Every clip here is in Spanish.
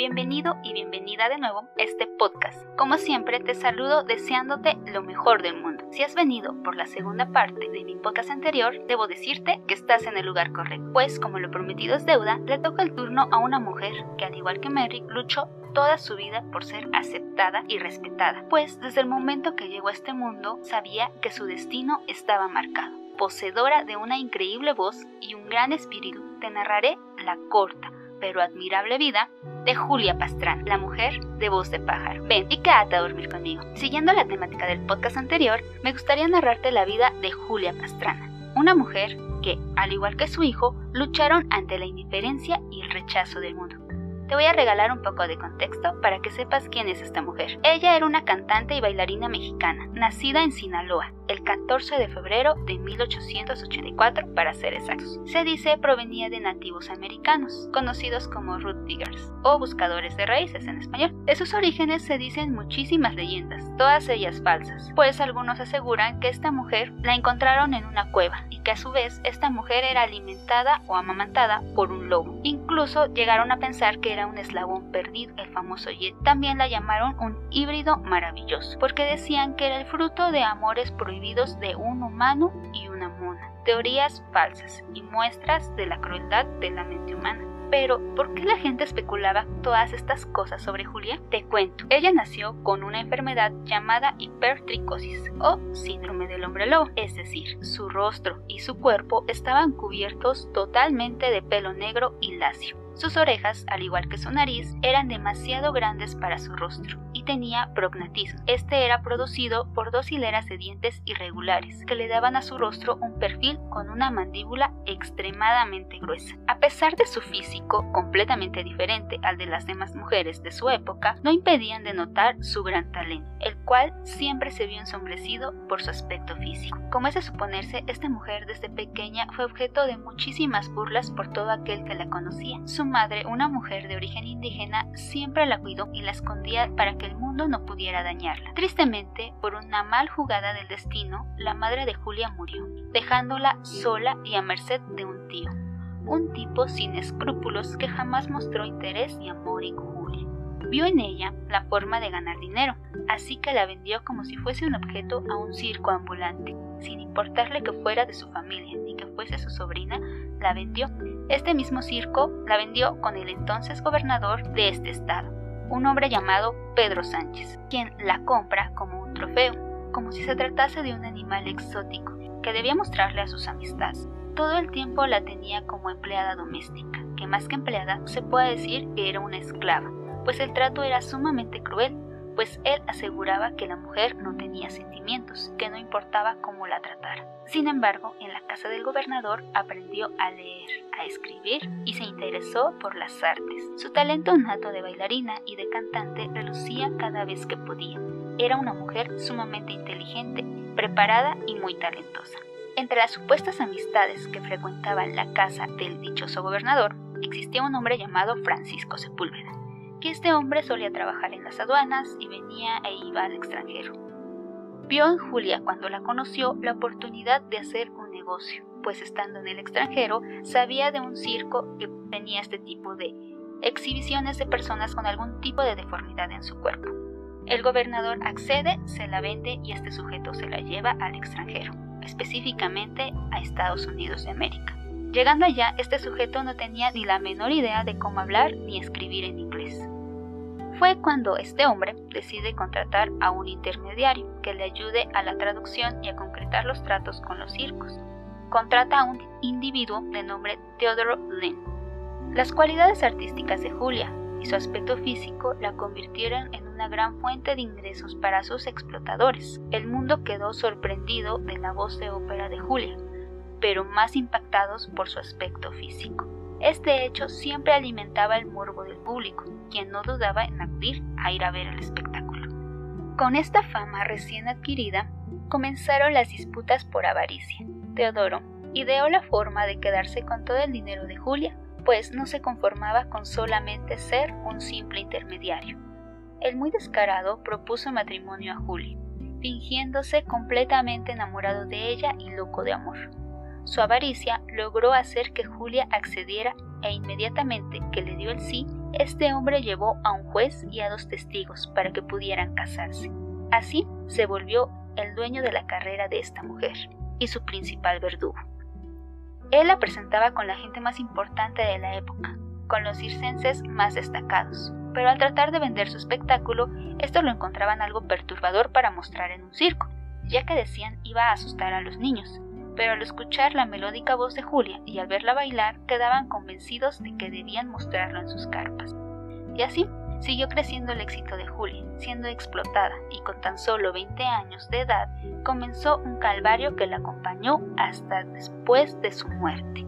Bienvenido y bienvenida de nuevo a este podcast. Como siempre, te saludo deseándote lo mejor del mundo. Si has venido por la segunda parte de mi podcast anterior, debo decirte que estás en el lugar correcto, pues como lo prometido es deuda, le toca el turno a una mujer que al igual que Merrick luchó toda su vida por ser aceptada y respetada, pues desde el momento que llegó a este mundo sabía que su destino estaba marcado. Poseedora de una increíble voz y un gran espíritu, te narraré la corta, pero admirable vida de Julia Pastrán, la mujer de voz de pájaro. Ven y quédate a dormir conmigo. Siguiendo la temática del podcast anterior, me gustaría narrarte la vida de Julia Pastrana, una mujer que, al igual que su hijo, lucharon ante la indiferencia y el rechazo del mundo. Te voy a regalar un poco de contexto para que sepas quién es esta mujer. Ella era una cantante y bailarina mexicana, nacida en Sinaloa, el 14 de febrero de 1884 para ser exactos. Se dice provenía de nativos americanos, conocidos como root diggers o buscadores de raíces en español. De sus orígenes se dicen muchísimas leyendas, todas ellas falsas, pues algunos aseguran que esta mujer la encontraron en una cueva y que a su vez esta mujer era alimentada o amamantada por un lobo. Incluso llegaron a pensar que era un eslabón perdido, el famoso Yet. También la llamaron un híbrido maravilloso, porque decían que era el fruto de amores prohibidos de un humano y una mona. Teorías falsas y muestras de la crueldad de la mente humana. Pero, ¿por qué la gente especulaba todas estas cosas sobre Julia? Te cuento. Ella nació con una enfermedad llamada hipertricosis o síndrome del hombre lobo, es decir, su rostro y su cuerpo estaban cubiertos totalmente de pelo negro y lacio. Sus orejas, al igual que su nariz, eran demasiado grandes para su rostro tenía prognatismo. Este era producido por dos hileras de dientes irregulares que le daban a su rostro un perfil con una mandíbula extremadamente gruesa. A pesar de su físico completamente diferente al de las demás mujeres de su época, no impedían de notar su gran talento, el cual siempre se vio ensombrecido por su aspecto físico. Como es de suponerse, esta mujer desde pequeña fue objeto de muchísimas burlas por todo aquel que la conocía. Su madre, una mujer de origen indígena, siempre la cuidó y la escondía para que el mundo no pudiera dañarla. Tristemente, por una mal jugada del destino, la madre de Julia murió, dejándola sola y a merced de un tío, un tipo sin escrúpulos que jamás mostró interés ni amor en Julia. Vio en ella la forma de ganar dinero, así que la vendió como si fuese un objeto a un circo ambulante, sin importarle que fuera de su familia ni que fuese su sobrina, la vendió. Este mismo circo la vendió con el entonces gobernador de este estado, un hombre llamado Pedro Sánchez, quien la compra como un trofeo, como si se tratase de un animal exótico que debía mostrarle a sus amistades. Todo el tiempo la tenía como empleada doméstica, que más que empleada se puede decir que era una esclava, pues el trato era sumamente cruel pues él aseguraba que la mujer no tenía sentimientos, que no importaba cómo la tratara. Sin embargo, en la casa del gobernador aprendió a leer, a escribir y se interesó por las artes. Su talento nato de bailarina y de cantante relucía cada vez que podía. Era una mujer sumamente inteligente, preparada y muy talentosa. Entre las supuestas amistades que frecuentaban la casa del dichoso gobernador, existía un hombre llamado Francisco Sepúlveda, que este hombre solía trabajar en las aduanas y venía e iba al extranjero. Vio en Julia cuando la conoció la oportunidad de hacer un negocio, pues estando en el extranjero sabía de un circo que tenía este tipo de exhibiciones de personas con algún tipo de deformidad en su cuerpo. El gobernador accede, se la vende y este sujeto se la lleva al extranjero, específicamente a Estados Unidos de América. Llegando allá, este sujeto no tenía ni la menor idea de cómo hablar ni escribir en inglés. Fue cuando este hombre decide contratar a un intermediario que le ayude a la traducción y a concretar los tratos con los circos. Contrata a un individuo de nombre Theodore Lynn. Las cualidades artísticas de Julia y su aspecto físico la convirtieron en una gran fuente de ingresos para sus explotadores. El mundo quedó sorprendido de la voz de ópera de Julia, pero más impactados por su aspecto físico. Este hecho siempre alimentaba el morbo del público, quien no dudaba en acudir a ir a ver el espectáculo. Con esta fama recién adquirida, comenzaron las disputas por avaricia. Teodoro ideó la forma de quedarse con todo el dinero de Julia, pues no se conformaba con solamente ser un simple intermediario. El muy descarado propuso matrimonio a Julia, fingiéndose completamente enamorado de ella y loco de amor. Su avaricia logró hacer que Julia accediera e inmediatamente que le dio el sí, Este hombre llevó a un juez y a dos testigos para que pudieran casarse. Así se volvió el dueño de la carrera de esta mujer y su principal verdugo. Él la presentaba con la gente más importante de la época, con los circenses más destacados, pero al tratar de vender su espectáculo, estos lo encontraban algo perturbador para mostrar en un circo, ya que decían iba a asustar a los niños, pero al escuchar la melódica voz de Julia y al verla bailar quedaban convencidos de que debían mostrarlo en sus carpas. Y así siguió creciendo el éxito de Julia, siendo explotada y con tan solo 20 años de edad comenzó un calvario que la acompañó hasta después de su muerte.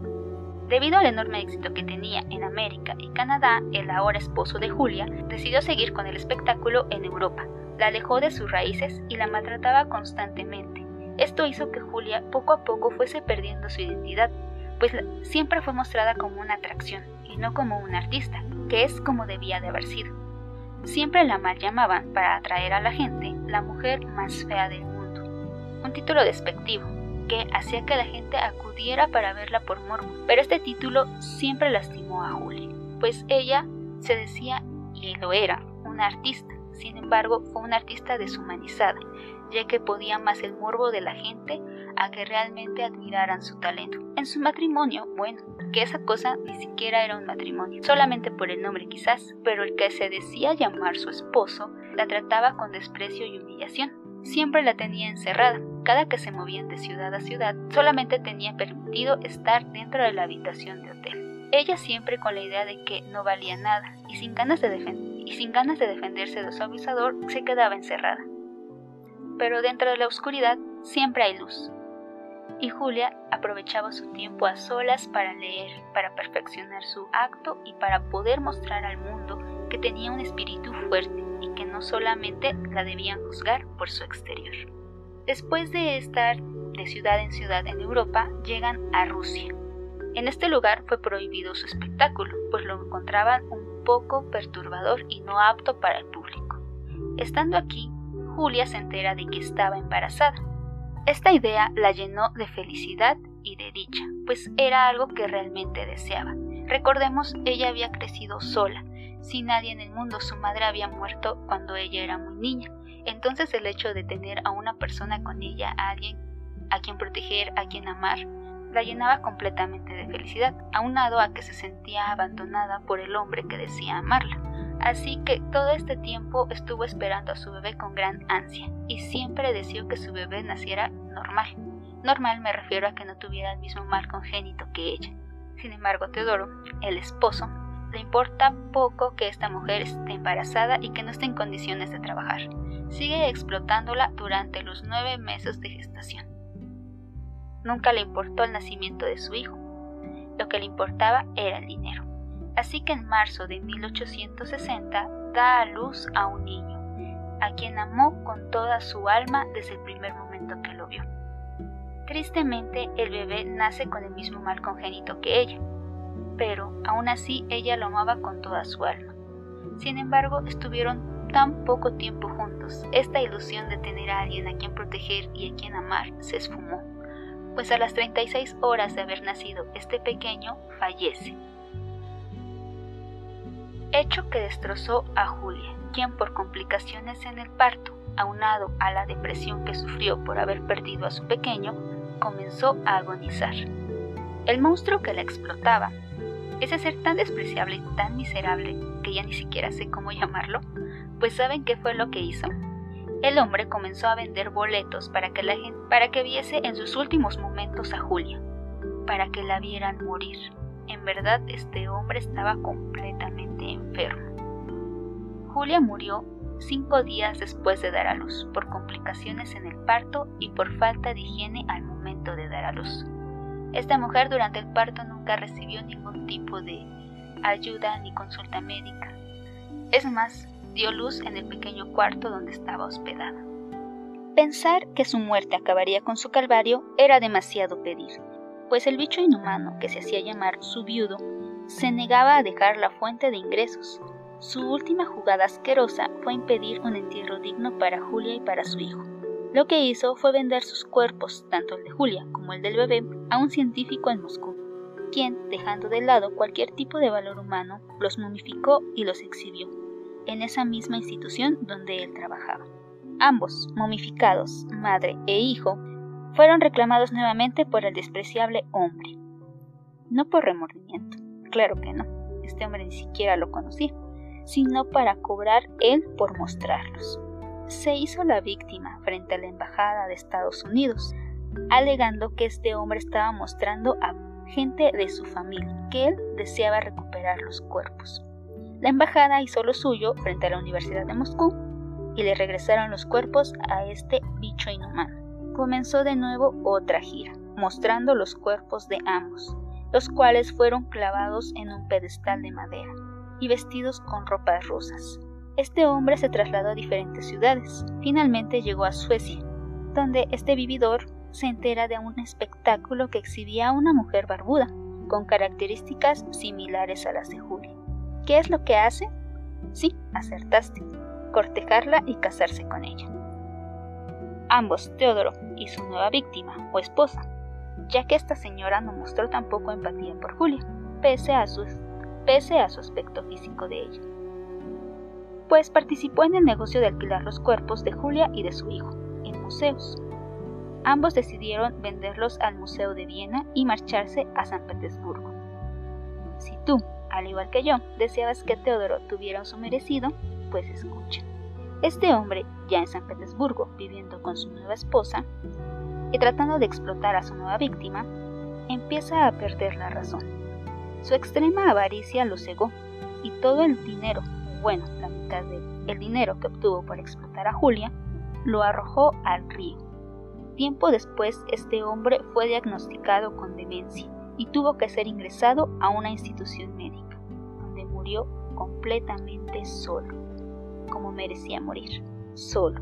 Debido al enorme éxito que tenía en América y Canadá, el ahora esposo de Julia decidió seguir con el espectáculo en Europa. La alejó de sus raíces y la maltrataba constantemente. Esto hizo que Julia poco a poco fuese perdiendo su identidad, pues siempre fue mostrada como una atracción y no como una artista, que es como debía de haber sido. Siempre la mal llamaban, para atraer a la gente, la mujer más fea del mundo, un título despectivo, que hacía que la gente acudiera para verla por morbo. Pero este título siempre lastimó a Julia, pues ella se decía, y lo era, una artista. Sin embargo, fue una artista deshumanizada, ya que podía más el morbo de la gente a que realmente admiraran su talento. En su matrimonio, bueno, que esa cosa ni siquiera era un matrimonio, solamente por el nombre quizás, pero el que se decía llamar su esposo la trataba con desprecio y humillación. Siempre la tenía encerrada, cada que se movían de ciudad a ciudad, solamente tenía permitido estar dentro de la habitación de hotel. Ella siempre con la idea de que no valía nada y sin ganas de, y sin ganas de defenderse de su abusador, se quedaba encerrada. Pero dentro de la oscuridad siempre hay luz. Y Julia aprovechaba su tiempo a solas para leer, para perfeccionar su acto y para poder mostrar al mundo que tenía un espíritu fuerte y que no solamente la debían juzgar por su exterior. Después de estar de ciudad en ciudad en Europa, llegan a Rusia. En este lugar fue prohibido su espectáculo, pues lo encontraban un poco perturbador y no apto para el público. Estando aquí, Julia se entera de que estaba embarazada. Esta idea la llenó de felicidad y de dicha, pues era algo que realmente deseaba. Recordemos, ella había crecido sola, sin nadie en el mundo, su madre había muerto cuando ella era muy niña. Entonces el hecho de tener a una persona con ella, a alguien a quien proteger, a quien amar, la llenaba completamente de felicidad, aunado a que se sentía abandonada por el hombre que decía amarla. Así que todo este tiempo estuvo esperando a su bebé con gran ansia y siempre deseó que su bebé naciera normal. Normal me refiero a que no tuviera el mismo mal congénito que ella. Sin embargo, Teodoro, el esposo, le importa poco que esta mujer esté embarazada y que no esté en condiciones de trabajar. Sigue explotándola durante los nueve meses de gestación. Nunca le importó el nacimiento de su hijo. Lo que le importaba era el dinero. Así que en marzo de 1860 da a luz a un niño, a quien amó con toda su alma desde el primer momento que lo vio. Tristemente, el bebé nace con el mismo mal congénito que ella, pero aún así ella lo amaba con toda su alma. Sin embargo, estuvieron tan poco tiempo juntos, esta ilusión de tener a alguien a quien proteger y a quien amar se esfumó, pues a las 36 horas de haber nacido este pequeño fallece. Hecho que destrozó a Julia, quien por complicaciones en el parto, aunado a la depresión que sufrió por haber perdido a su pequeño, comenzó a agonizar. El monstruo que la explotaba ese ser tan despreciable y tan miserable que ya ni siquiera sé cómo llamarlo, pues ¿saben qué fue lo que hizo? El hombre comenzó a vender boletos para que la gente, para que viese en sus últimos momentos a Julia, para que la vieran morir. En verdad este hombre estaba completamente enfermo. Julia murió cinco días después de dar a luz, por complicaciones en el parto y por falta de higiene al momento de dar a luz. Esta mujer durante el parto nunca recibió ningún tipo de ayuda ni consulta médica. Es más, dio luz en el pequeño cuarto donde estaba hospedada. Pensar que su muerte acabaría con su calvario era demasiado pedir, pues el bicho inhumano que se hacía llamar su viudo se negaba a dejar la fuente de ingresos. Su última jugada asquerosa fue impedir un entierro digno para Julia y para su hijo. Lo que hizo fue vender sus cuerpos, tanto el de Julia como el del bebé, a un científico en Moscú. quien, dejando de lado cualquier tipo de valor humano, los momificó y los exhibió, en esa misma institución donde él trabajaba. Ambos, momificados, madre e hijo, fueron reclamados nuevamente por el despreciable hombre. No por remordimiento, claro que no, este hombre ni siquiera lo conocía, sino para cobrar él por mostrarlos. Se hizo la víctima frente a la Embajada de Estados Unidos, alegando que este hombre estaba mostrando a gente de su familia que él deseaba recuperar los cuerpos. La embajada hizo lo suyo frente a la Universidad de Moscú y le regresaron los cuerpos a este bicho inhumano. Comenzó de nuevo otra gira, mostrando los cuerpos de ambos, los cuales fueron clavados en un pedestal de madera y vestidos con ropas rusas. Este hombre se trasladó a diferentes ciudades. Finalmente llegó a Suecia, donde este vividor se entera de un espectáculo que exhibía a una mujer barbuda, con características similares a las de Julia. ¿Qué es lo que hace? Sí, acertaste, cortejarla y casarse con ella. Ambos, Teodoro y su nueva víctima o esposa, ya que esta señora no mostró tampoco empatía por Julia, pese a su, pese a su aspecto físico de ella, pues participó en el negocio de alquilar los cuerpos de Julia y de su hijo en museos. Ambos decidieron venderlos al Museo de Viena y marcharse a San Petersburgo. Si tú, al igual que yo, deseabas que Teodoro tuviera su merecido, pues escucha. Este hombre, ya en San Petersburgo, viviendo con su nueva esposa y tratando de explotar a su nueva víctima, empieza a perder la razón. Su extrema avaricia lo cegó y todo el dinero, bueno, la mitad del dinero que obtuvo por explotar a Julia, lo arrojó al río. Tiempo después, este hombre fue diagnosticado con demencia y tuvo que ser ingresado a una institución médica, donde murió completamente solo, como merecía morir, solo.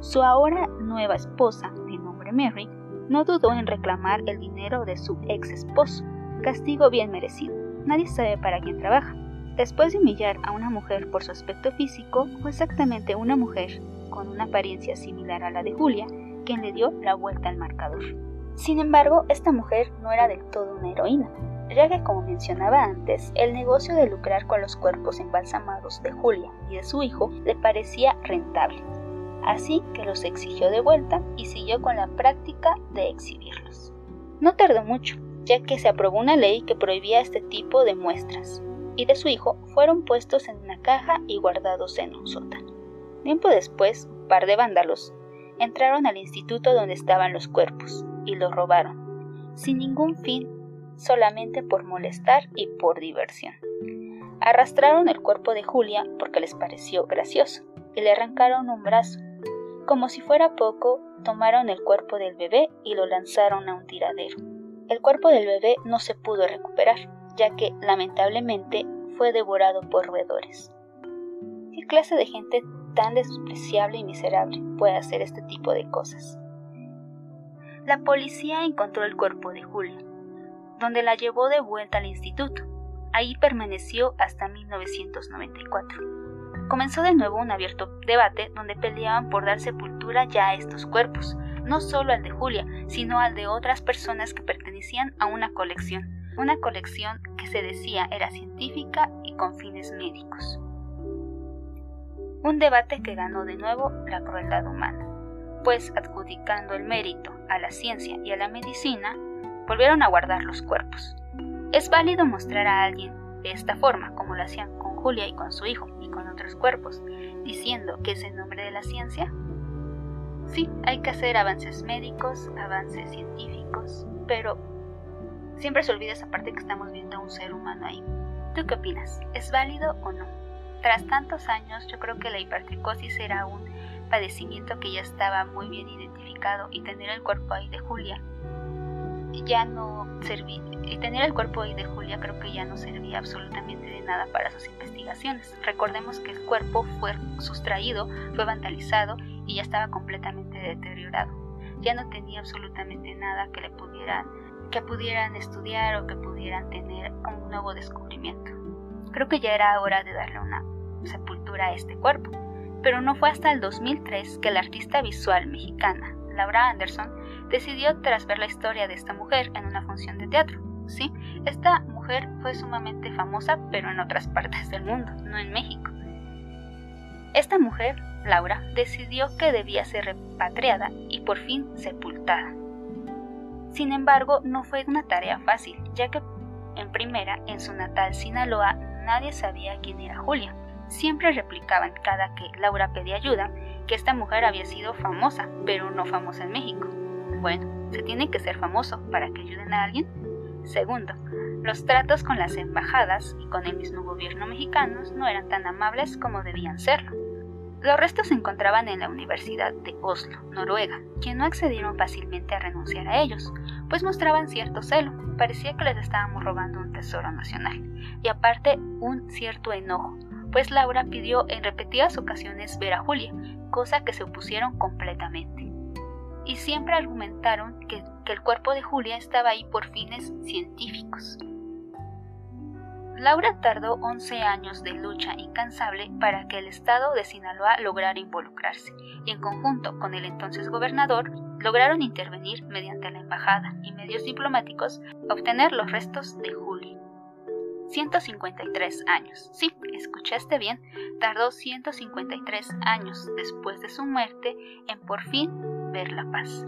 Su ahora nueva esposa, de nombre Mary, no dudó en reclamar el dinero de su ex esposo, castigo bien merecido. Nadie sabe para quién trabaja. Después de humillar a una mujer por su aspecto físico, fue exactamente una mujer con una apariencia similar a la de Julia quien le dio la vuelta al marcador. Sin embargo, esta mujer no era del todo una heroína, ya que como mencionaba antes, el negocio de lucrar con los cuerpos embalsamados de Julia y de su hijo le parecía rentable, así que los exigió de vuelta y siguió con la práctica de exhibirlos. No tardó mucho, ya que se aprobó una ley que prohibía este tipo de muestras, y de su hijo fueron puestos en una caja y guardados en un sótano. Tiempo después, un par de vándalos entraron al instituto donde estaban los cuerpos y los robaron, sin ningún fin, solamente por molestar y por diversión. Arrastraron el cuerpo de Julia porque les pareció gracioso y le arrancaron un brazo. Como si fuera poco, tomaron el cuerpo del bebé y lo lanzaron a un tiradero. El cuerpo del bebé no se pudo recuperar, ya que lamentablemente fue devorado por roedores. ¿Qué clase de gente tan despreciable y miserable puede hacer este tipo de cosas? La policía encontró el cuerpo de Julia, donde la llevó de vuelta al instituto. Ahí permaneció hasta 1994. Comenzó de nuevo un abierto debate donde peleaban por dar sepultura ya a estos cuerpos, no solo al de Julia, sino al de otras personas que pertenecían a una colección, una colección que se decía era científica y con fines médicos. Un debate que ganó de nuevo la crueldad humana, pues adjudicando el mérito a la ciencia y a la medicina, volvieron a guardar los cuerpos. ¿Es válido mostrar a alguien de esta forma, como lo hacían con Julia y con su hijo y con otros cuerpos, diciendo que es en nombre de la ciencia? Sí, hay que hacer avances médicos, avances científicos, pero siempre se olvida esa parte que estamos viendo a un ser humano ahí. ¿Tú qué opinas? ¿Es válido o no? Tras tantos años, yo creo que la hipertricosis era un padecimiento que ya estaba muy bien identificado y tener el cuerpo ahí de Julia ya no servía tener el cuerpo de Julia creo que ya no servía absolutamente de nada para sus investigaciones. Recordemos que el cuerpo fue sustraído, fue vandalizado y ya estaba completamente deteriorado. Ya no tenía absolutamente nada que le pudieran que pudieran estudiar o que pudieran tener un nuevo descubrimiento. Creo que ya era hora de darle una sepultura a este cuerpo, pero no fue hasta el 2003 que la artista visual mexicana Laura Anderson decidió tras ver la historia de esta mujer en una función de teatro. Sí, esta mujer fue sumamente famosa, pero en otras partes del mundo, no en México. Esta mujer, Laura, decidió que debía ser repatriada y por fin sepultada. Sin embargo, no fue una tarea fácil, ya que en primera, en su natal Sinaloa, nadie sabía quién era Julia. Siempre replicaban cada que Laura pedía ayuda que esta mujer había sido famosa, pero no famosa en México. Bueno, ¿se tiene que ser famoso para que ayuden a alguien? Segundo, los tratos con las embajadas y con el mismo gobierno mexicano no eran tan amables como debían serlo. Los restos se encontraban en la Universidad de Oslo, Noruega, quien no accedieron fácilmente a renunciar a ellos, pues mostraban cierto celo, parecía que les estábamos robando un tesoro nacional, y aparte un cierto enojo, pues Laura pidió en repetidas ocasiones ver a Julia, cosa que se opusieron completamente. Y siempre argumentaron que, el cuerpo de Julia estaba ahí por fines científicos. Laura tardó 11 años de lucha incansable para que el Estado de Sinaloa lograra involucrarse, y en conjunto con el entonces gobernador lograron intervenir mediante la embajada y medios diplomáticos obtener los restos de Julia. 153 años. Sí, escuchaste bien, tardó 153 años después de su muerte en por fin ver la paz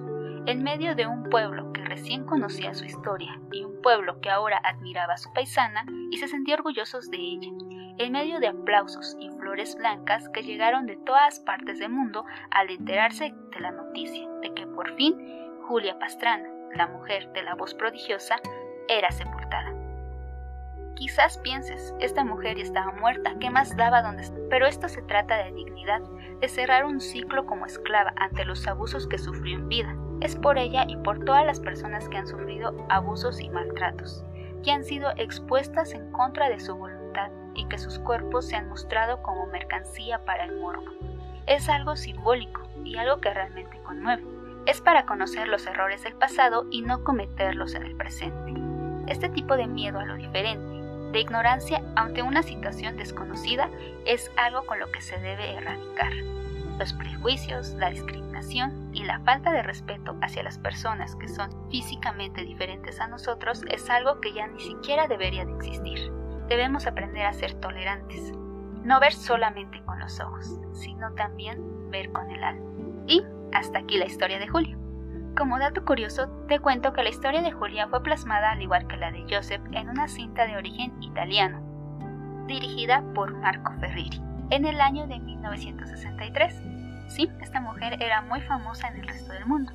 en medio de un pueblo que recién conocía su historia y un pueblo que ahora admiraba a su paisana y se sentía orgullosos de ella, en medio de aplausos y flores blancas que llegaron de todas partes del mundo al enterarse de la noticia de que por fin Julia Pastrana, la mujer de la voz prodigiosa, era sepultada. Quizás pienses, esta mujer estaba muerta, ¿qué más daba donde Pero esto se trata de dignidad, de cerrar un ciclo como esclava ante los abusos que sufrió en vida. Es por ella y por todas las personas que han sufrido abusos y maltratos, que han sido expuestas en contra de su voluntad y que sus cuerpos se han mostrado como mercancía para el morbo. Es algo simbólico y algo que realmente conmueve. Es para conocer los errores del pasado y no cometerlos en el presente. Este tipo de miedo a lo diferente de ignorancia ante una situación desconocida es algo con lo que se debe erradicar. Los prejuicios, la discriminación y la falta de respeto hacia las personas que son físicamente diferentes a nosotros es algo que ya ni siquiera debería de existir. Debemos aprender a ser tolerantes, no ver solamente con los ojos, sino también ver con el alma. Y hasta aquí la historia de Julio. Como dato curioso, te cuento que la historia de Julia fue plasmada al igual que la de Joseph en una cinta de origen italiano, dirigida por Marco Ferriri, en el año de 1963. Sí, esta mujer era muy famosa en el resto del mundo.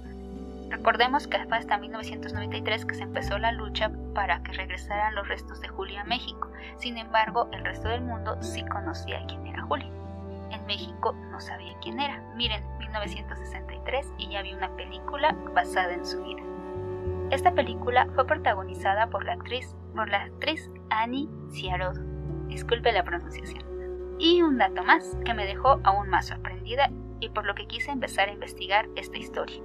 Recordemos que fue hasta 1993 que se empezó la lucha para que regresaran los restos de Julia a México. Sin embargo, el resto del mundo sí conocía quién era Julia. En México no sabía quién era. Miren, 1963 y ya vi una película basada en su vida. Esta película fue protagonizada por la actriz, por la actriz Annie Ciarodo. Disculpe la pronunciación. Y un dato más que me dejó aún más sorprendida y por lo que quise empezar a investigar esta historia.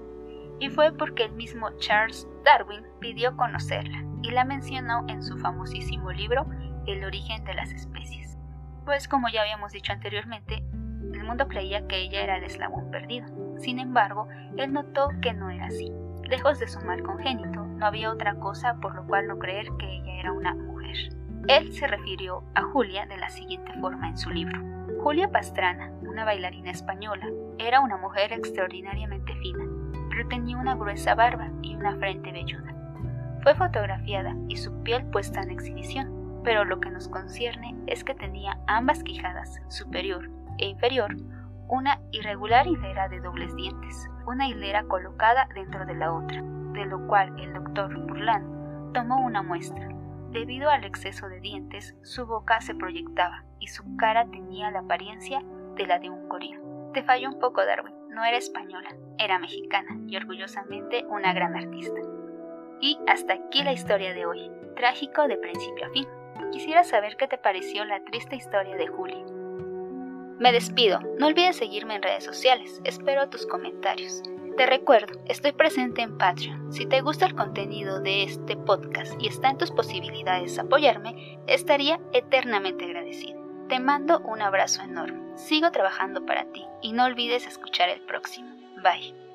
Y fue porque el mismo Charles Darwin pidió conocerla y la mencionó en su famosísimo libro El origen de las especies. Pues como ya habíamos dicho anteriormente, el mundo creía que ella era el eslabón perdido. Sin embargo, él notó que no era así. Lejos de su mal congénito, no había otra cosa por lo cual no creer que ella era una mujer. Él se refirió a Julia de la siguiente forma en su libro. Julia Pastrana, una bailarina española, era una mujer extraordinariamente fina, pero tenía una gruesa barba y una frente velluda. Fue fotografiada y su piel puesta en exhibición, pero lo que nos concierne es que tenía ambas quijadas, superior e inferior una irregular hilera de dobles dientes, una hilera colocada dentro de la otra, de lo cual el doctor Burland tomó una muestra. Debido al exceso de dientes, su boca se proyectaba y su cara tenía la apariencia de la de un gorila. Te falló un poco, Darwin. No era española, era mexicana y orgullosamente una gran artista. Y hasta aquí la historia de hoy, trágico de principio a fin. Quisiera saber qué te pareció la triste historia de Julie. Me despido, no olvides seguirme en redes sociales, espero tus comentarios. Te recuerdo, estoy presente en Patreon. Si te gusta el contenido de este podcast y está en tus posibilidades apoyarme, estaría eternamente agradecido. Te mando un abrazo enorme. Sigo trabajando para ti y no olvides escuchar el próximo. Bye.